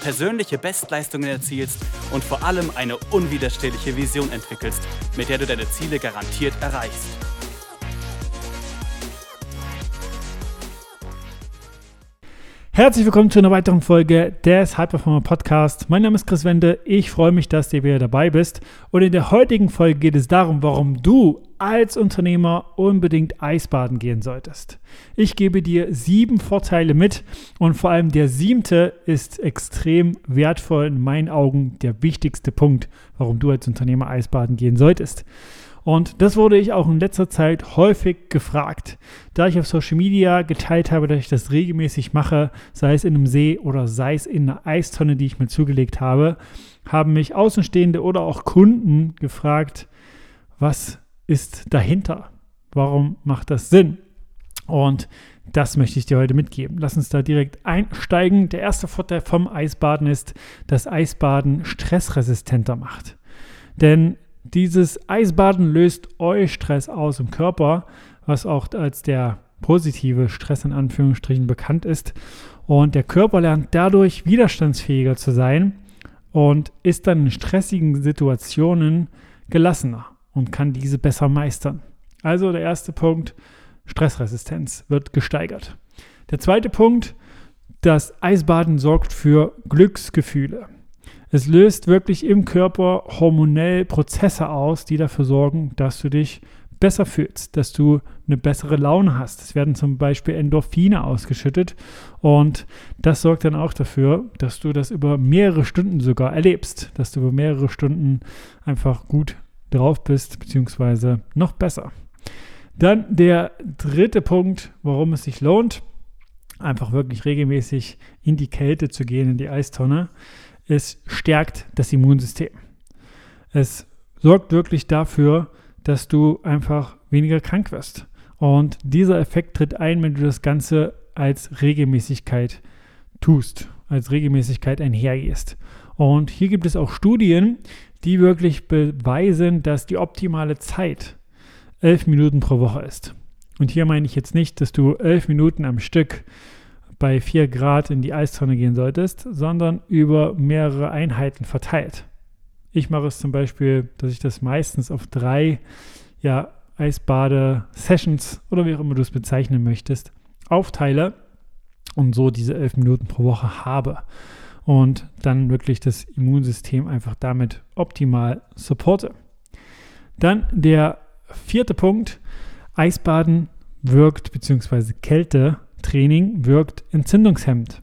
persönliche Bestleistungen erzielst und vor allem eine unwiderstehliche Vision entwickelst, mit der du deine Ziele garantiert erreichst. Herzlich willkommen zu einer weiteren Folge des High Performer Podcast. Mein Name ist Chris Wende. Ich freue mich, dass du wieder dabei bist. Und in der heutigen Folge geht es darum, warum du als Unternehmer unbedingt Eisbaden gehen solltest. Ich gebe dir sieben Vorteile mit und vor allem der siebte ist extrem wertvoll in meinen Augen der wichtigste Punkt, warum du als Unternehmer Eisbaden gehen solltest. Und das wurde ich auch in letzter Zeit häufig gefragt. Da ich auf Social Media geteilt habe, dass ich das regelmäßig mache, sei es in einem See oder sei es in einer Eistonne, die ich mir zugelegt habe, haben mich Außenstehende oder auch Kunden gefragt, was ist dahinter? Warum macht das Sinn? Und das möchte ich dir heute mitgeben. Lass uns da direkt einsteigen. Der erste Vorteil vom Eisbaden ist, dass Eisbaden stressresistenter macht. Denn dieses Eisbaden löst euch Stress aus im Körper, was auch als der positive Stress in Anführungsstrichen bekannt ist. Und der Körper lernt dadurch widerstandsfähiger zu sein und ist dann in stressigen Situationen gelassener und kann diese besser meistern. Also der erste Punkt, Stressresistenz wird gesteigert. Der zweite Punkt, das Eisbaden sorgt für Glücksgefühle. Es löst wirklich im Körper hormonell Prozesse aus, die dafür sorgen, dass du dich besser fühlst, dass du eine bessere Laune hast. Es werden zum Beispiel Endorphine ausgeschüttet und das sorgt dann auch dafür, dass du das über mehrere Stunden sogar erlebst, dass du über mehrere Stunden einfach gut drauf bist, beziehungsweise noch besser. Dann der dritte Punkt, warum es sich lohnt, einfach wirklich regelmäßig in die Kälte zu gehen, in die Eistonne. Es stärkt das Immunsystem. Es sorgt wirklich dafür, dass du einfach weniger krank wirst. Und dieser Effekt tritt ein, wenn du das Ganze als Regelmäßigkeit tust, als Regelmäßigkeit einhergehst. Und hier gibt es auch Studien, die wirklich beweisen, dass die optimale Zeit elf Minuten pro Woche ist. Und hier meine ich jetzt nicht, dass du elf Minuten am Stück bei 4 Grad in die Eistonne gehen solltest, sondern über mehrere Einheiten verteilt. Ich mache es zum Beispiel, dass ich das meistens auf drei ja, Eisbade-Sessions oder wie auch immer du es bezeichnen möchtest, aufteile und so diese elf Minuten pro Woche habe und dann wirklich das Immunsystem einfach damit optimal supporte. Dann der vierte Punkt, Eisbaden wirkt, beziehungsweise Kältetraining wirkt entzündungshemmend.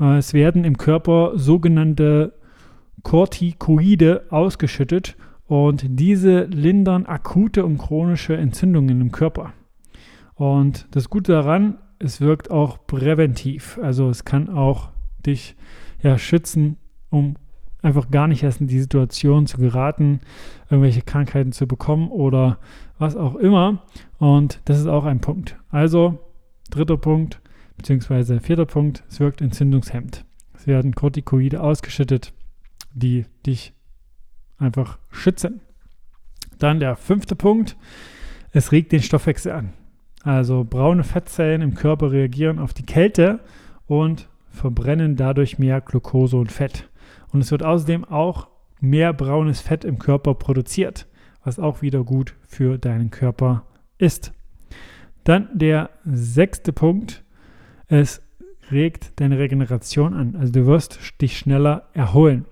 Äh, es werden im Körper sogenannte Corticoide ausgeschüttet und diese lindern akute und chronische Entzündungen im Körper. Und das Gute daran, es wirkt auch präventiv. Also es kann auch dich ja, schützen, um einfach gar nicht erst in die Situation zu geraten, irgendwelche Krankheiten zu bekommen oder was auch immer. Und das ist auch ein Punkt. Also, dritter Punkt, beziehungsweise vierter Punkt, es wirkt entzündungshemmend. Es werden Corticoide ausgeschüttet, die dich einfach schützen. Dann der fünfte Punkt, es regt den Stoffwechsel an. Also braune Fettzellen im Körper reagieren auf die Kälte und verbrennen dadurch mehr Glucose und Fett. Und es wird außerdem auch mehr braunes Fett im Körper produziert, was auch wieder gut für deinen Körper ist. Dann der sechste Punkt, es regt deine Regeneration an. Also du wirst dich schneller erholen.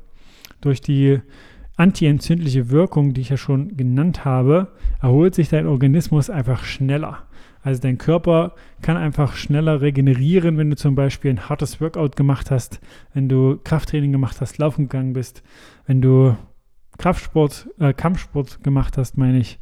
Durch die antientzündliche Wirkung, die ich ja schon genannt habe, erholt sich dein Organismus einfach schneller. Also dein Körper kann einfach schneller regenerieren, wenn du zum Beispiel ein hartes Workout gemacht hast, wenn du Krafttraining gemacht hast, laufen gegangen bist, wenn du Kraftsport, äh, Kampfsport gemacht hast, meine ich,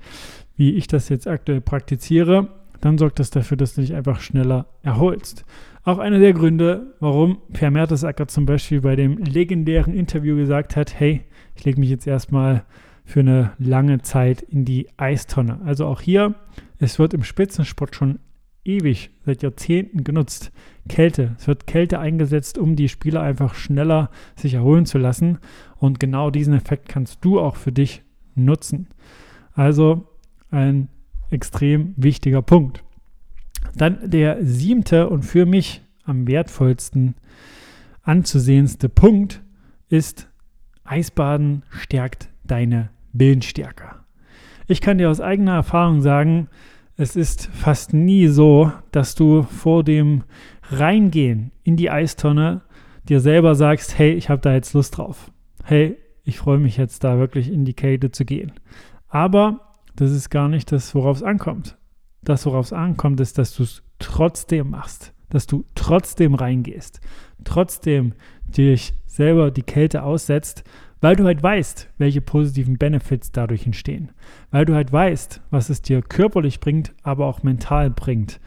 wie ich das jetzt aktuell praktiziere, dann sorgt das dafür, dass du dich einfach schneller erholst. Auch einer der Gründe, warum Per Mertesacker zum Beispiel bei dem legendären Interview gesagt hat, hey, ich lege mich jetzt erstmal für eine lange Zeit in die Eistonne. Also auch hier, es wird im Spitzensport schon ewig, seit Jahrzehnten genutzt. Kälte. Es wird Kälte eingesetzt, um die Spieler einfach schneller sich erholen zu lassen. Und genau diesen Effekt kannst du auch für dich nutzen. Also ein extrem wichtiger Punkt. Dann der siebte und für mich am wertvollsten anzusehendste Punkt ist, Eisbaden stärkt deine Willensstärke. Ich kann dir aus eigener Erfahrung sagen, es ist fast nie so, dass du vor dem Reingehen in die Eistonne dir selber sagst, hey, ich habe da jetzt Lust drauf. Hey, ich freue mich jetzt da wirklich in die Kälte zu gehen. Aber das ist gar nicht das, worauf es ankommt. Das, worauf es ankommt, ist, dass du es trotzdem machst, dass du trotzdem reingehst, trotzdem dich selber die Kälte aussetzt, weil du halt weißt, welche positiven Benefits dadurch entstehen, weil du halt weißt, was es dir körperlich bringt, aber auch mental bringt.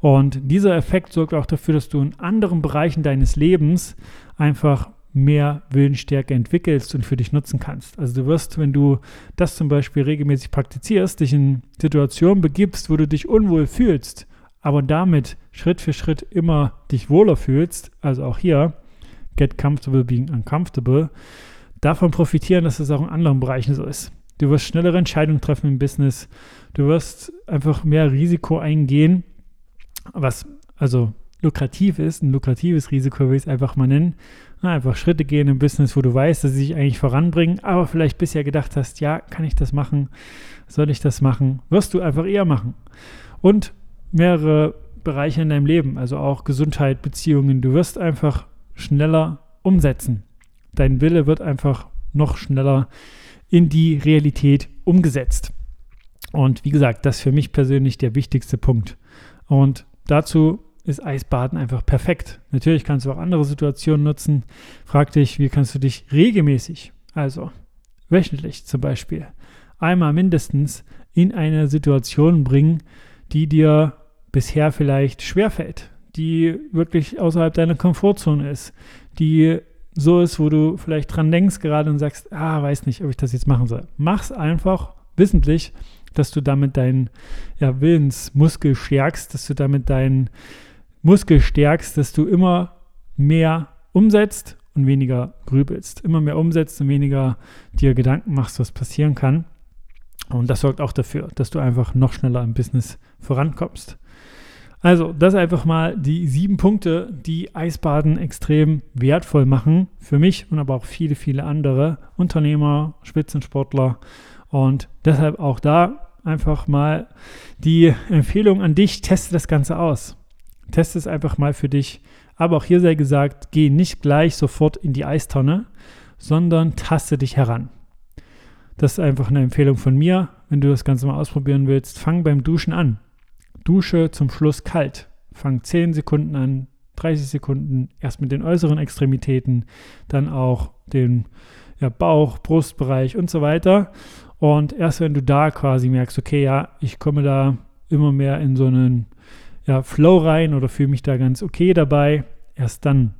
Und dieser Effekt sorgt auch dafür, dass du in anderen Bereichen deines Lebens einfach mehr Willensstärke entwickelst und für dich nutzen kannst. Also du wirst, wenn du das zum Beispiel regelmäßig praktizierst, dich in Situationen begibst, wo du dich unwohl fühlst, aber damit Schritt für Schritt immer dich wohler fühlst, also auch hier, get comfortable being uncomfortable, davon profitieren, dass es auch in anderen Bereichen so ist. Du wirst schnellere Entscheidungen treffen im Business, du wirst einfach mehr Risiko eingehen, was also lukrativ ist, ein lukratives Risiko will ich es einfach mal nennen, einfach Schritte gehen im Business, wo du weißt, dass sie sich eigentlich voranbringen, aber vielleicht bisher gedacht hast, ja, kann ich das machen? Soll ich das machen? Wirst du einfach eher machen. Und mehrere Bereiche in deinem Leben, also auch Gesundheit, Beziehungen. Du wirst einfach schneller umsetzen. Dein Wille wird einfach noch schneller in die Realität umgesetzt. Und wie gesagt, das ist für mich persönlich der wichtigste Punkt. Und dazu ist Eisbaden einfach perfekt. Natürlich kannst du auch andere Situationen nutzen. Frag dich, wie kannst du dich regelmäßig, also wöchentlich zum Beispiel, einmal mindestens in eine Situation bringen, die dir bisher vielleicht schwerfällt, die wirklich außerhalb deiner Komfortzone ist, die so ist, wo du vielleicht dran denkst gerade und sagst, ah, weiß nicht, ob ich das jetzt machen soll. Mach's einfach wissentlich, dass du damit deinen ja, Willensmuskel stärkst, dass du damit deinen Muskel stärkst, dass du immer mehr umsetzt und weniger grübelst. Immer mehr umsetzt und weniger dir Gedanken machst, was passieren kann. Und das sorgt auch dafür, dass du einfach noch schneller im Business vorankommst. Also, das einfach mal die sieben Punkte, die Eisbaden extrem wertvoll machen. Für mich und aber auch viele, viele andere Unternehmer, Spitzensportler. Und deshalb auch da einfach mal die Empfehlung an dich, teste das Ganze aus. Teste es einfach mal für dich. Aber auch hier sei gesagt, geh nicht gleich sofort in die Eistonne, sondern taste dich heran. Das ist einfach eine Empfehlung von mir. Wenn du das Ganze mal ausprobieren willst, fang beim Duschen an. Dusche zum Schluss kalt. Fang 10 Sekunden an, 30 Sekunden, erst mit den äußeren Extremitäten, dann auch den ja, Bauch, Brustbereich und so weiter. Und erst wenn du da quasi merkst, okay, ja, ich komme da immer mehr in so einen ja, Flow rein oder fühle mich da ganz okay dabei. Erst dann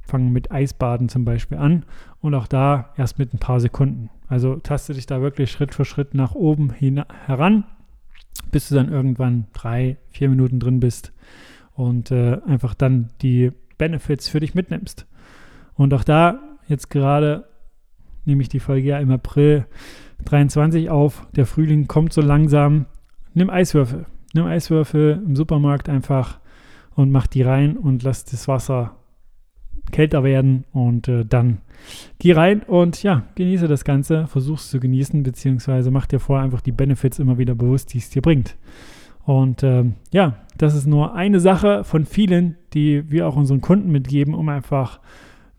fangen mit Eisbaden zum Beispiel an und auch da erst mit ein paar Sekunden. Also taste dich da wirklich Schritt für Schritt nach oben hin, heran, bis du dann irgendwann drei, vier Minuten drin bist und äh, einfach dann die Benefits für dich mitnimmst. Und auch da jetzt gerade nehme ich die Folge ja im April 23 auf. Der Frühling kommt so langsam. Nimm Eiswürfel nimm Eiswürfel im Supermarkt einfach und mach die rein und lass das Wasser kälter werden und äh, dann geh rein und ja, genieße das Ganze, versuch es zu genießen, beziehungsweise mach dir vorher einfach die Benefits immer wieder bewusst, die es dir bringt. Und äh, ja, das ist nur eine Sache von vielen, die wir auch unseren Kunden mitgeben, um einfach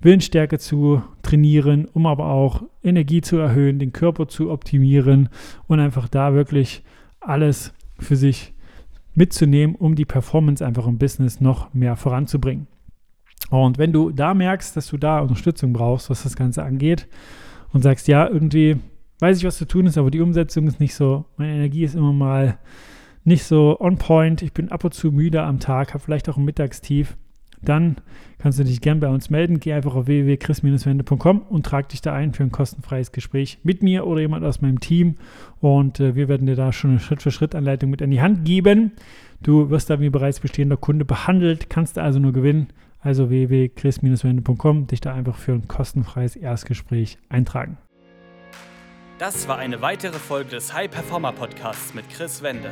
Willensstärke zu trainieren, um aber auch Energie zu erhöhen, den Körper zu optimieren und einfach da wirklich alles für sich mitzunehmen, um die Performance einfach im Business noch mehr voranzubringen. Und wenn du da merkst, dass du da Unterstützung brauchst, was das Ganze angeht, und sagst, ja, irgendwie weiß ich, was zu tun ist, aber die Umsetzung ist nicht so, meine Energie ist immer mal nicht so on point, ich bin ab und zu müde am Tag, habe vielleicht auch ein Mittagstief, dann kannst du dich gern bei uns melden. Geh einfach auf www.chris-wende.com und trag dich da ein für ein kostenfreies Gespräch mit mir oder jemand aus meinem Team. Und äh, wir werden dir da schon eine Schritt-für-Schritt-Anleitung mit an die Hand geben. Du wirst da wie bereits bestehender Kunde behandelt, kannst also nur gewinnen. Also www.chris-wende.com, dich da einfach für ein kostenfreies Erstgespräch eintragen. Das war eine weitere Folge des High Performer Podcasts mit Chris Wende.